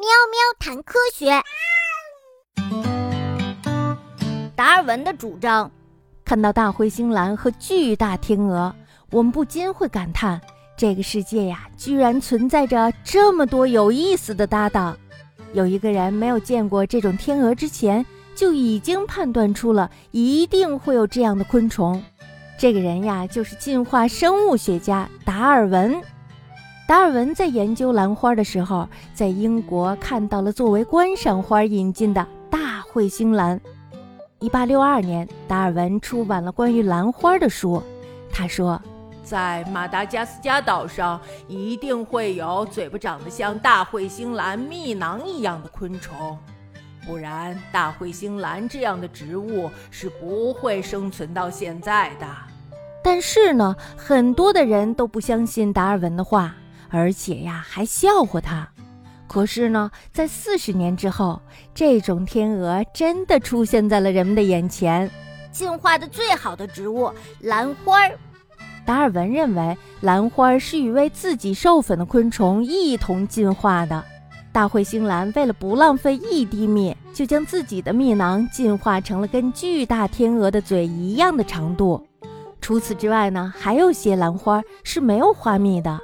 喵喵谈科学。达尔文的主张。看到大灰星蓝和巨大天鹅，我们不禁会感叹：这个世界呀，居然存在着这么多有意思的搭档。有一个人没有见过这种天鹅之前，就已经判断出了一定会有这样的昆虫。这个人呀，就是进化生物学家达尔文。达尔文在研究兰花的时候，在英国看到了作为观赏花引进的大彗星兰。一八六二年，达尔文出版了关于兰花的书。他说，在马达加斯加岛上一定会有嘴巴长得像大彗星兰蜜囊一样的昆虫，不然大彗星兰这样的植物是不会生存到现在的。但是呢，很多的人都不相信达尔文的话。而且呀，还笑话他。可是呢，在四十年之后，这种天鹅真的出现在了人们的眼前。进化的最好的植物——兰花。达尔文认为，兰花是与为自己授粉的昆虫一同进化的。大彗星兰为了不浪费一滴蜜，就将自己的蜜囊进化成了跟巨大天鹅的嘴一样的长度。除此之外呢，还有些兰花是没有花蜜的。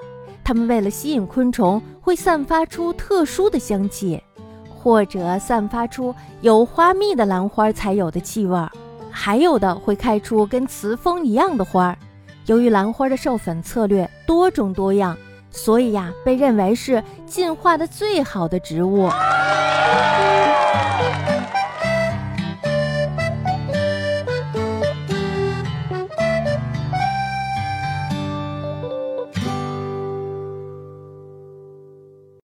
它们为了吸引昆虫，会散发出特殊的香气，或者散发出有花蜜的兰花才有的气味儿，还有的会开出跟雌蜂一样的花儿。由于兰花的授粉策略多种多样，所以呀，被认为是进化的最好的植物。